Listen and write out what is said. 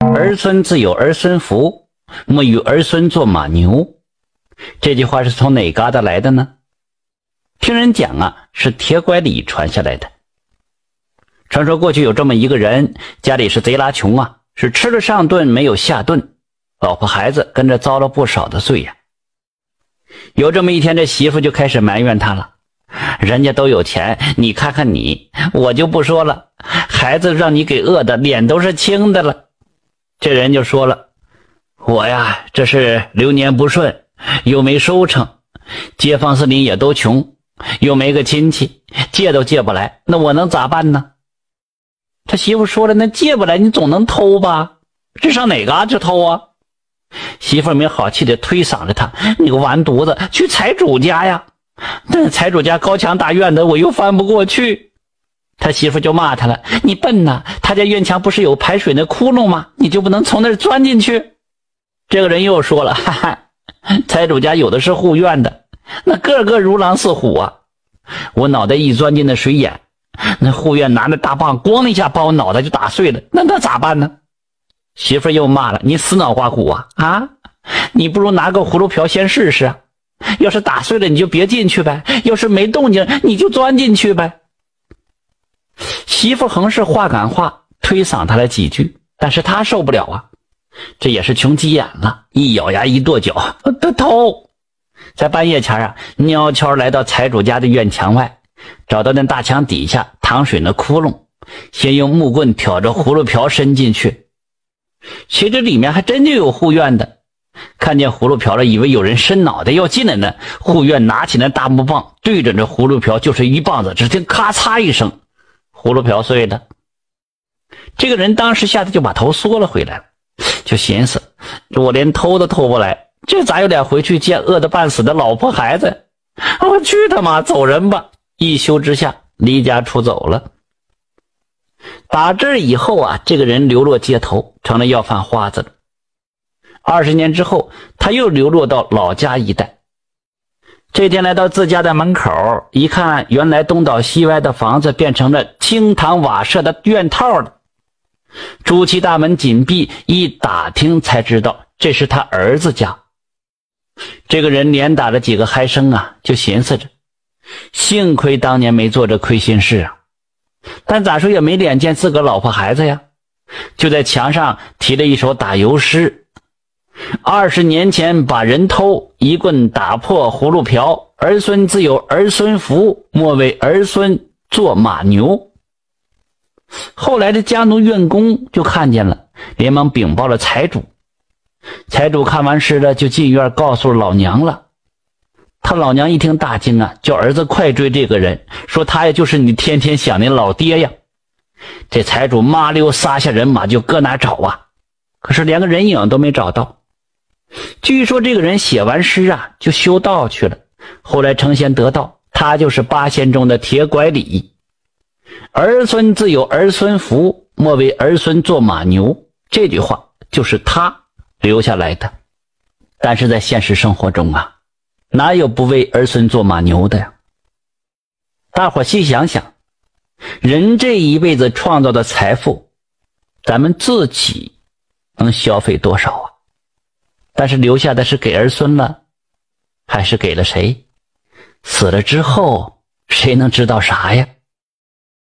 儿孙自有儿孙福，莫与儿孙做马牛。这句话是从哪旮瘩来的呢？听人讲啊，是铁拐李传下来的。传说过去有这么一个人，家里是贼拉穷啊，是吃了上顿没有下顿，老婆孩子跟着遭了不少的罪呀。有这么一天，这媳妇就开始埋怨他了：“人家都有钱，你看看你，我就不说了，孩子让你给饿的脸都是青的了。”这人就说了：“我呀，这是流年不顺，又没收成，街坊四邻也都穷，又没个亲戚，借都借不来，那我能咋办呢？”他媳妇说了：“那借不来，你总能偷吧？这上哪嘎去偷啊？”媳妇没好气的推搡着他：“你个完犊子，去财主家呀！但财主家高墙大院的，我又翻不过去。”他媳妇就骂他了：“你笨呐！他家院墙不是有排水那窟窿吗？你就不能从那儿钻进去？”这个人又说了：“哈哈，财主家有的是护院的，那个个如狼似虎啊！我脑袋一钻进那水眼，那护院拿那大棒咣的一下把我脑袋就打碎了，那那咋办呢？”媳妇又骂了：“你死脑瓜骨啊！啊，你不如拿个葫芦瓢先试试，要是打碎了你就别进去呗，要是没动静你就钻进去呗。”媳妇横是话赶话，推搡他了几句，但是他受不了啊，这也是穷急眼了，一咬牙一跺脚，他偷。在半夜前啊，悄悄来到财主家的院墙外，找到那大墙底下淌水那窟窿，先用木棍挑着葫芦瓢伸进去，谁知里面还真就有护院的，看见葫芦瓢了，以为有人伸脑袋要进来呢，护院拿起那大木棒，对着这葫芦瓢就是一棒子，只听咔嚓一声。葫芦瓢碎了，这个人当时吓得就把头缩了回来，就寻思：我连偷都偷不来，这咋有脸回去见饿得半死的老婆孩子？我去他妈，走人吧！一羞之下离家出走了。打这以后啊，这个人流落街头，成了要饭花子了。二十年之后，他又流落到老家一带。这天来到自家的门口，一看，原来东倒西歪的房子变成了青堂瓦舍的院套了。朱漆大门紧闭，一打听才知道这是他儿子家。这个人连打了几个嗨声啊，就寻思着：幸亏当年没做这亏心事啊！但咋说也没脸见自个老婆孩子呀，就在墙上题了一首打油诗。二十年前把人偷，一棍打破葫芦瓢。儿孙自有儿孙福，莫为儿孙做马牛。后来的家奴院工就看见了，连忙禀报了财主。财主看完诗了，就进院告诉老娘了。他老娘一听大惊啊，叫儿子快追这个人，说他也就是你天天想的老爹呀。这财主麻溜撒下人马就搁哪找啊？可是连个人影都没找到。据说这个人写完诗啊，就修道去了。后来成仙得道，他就是八仙中的铁拐李。儿孙自有儿孙福，莫为儿孙做马牛。这句话就是他留下来的。但是在现实生活中啊，哪有不为儿孙做马牛的呀？大伙细想想，人这一辈子创造的财富，咱们自己能消费多少？但是留下的是给儿孙了，还是给了谁？死了之后，谁能知道啥呀？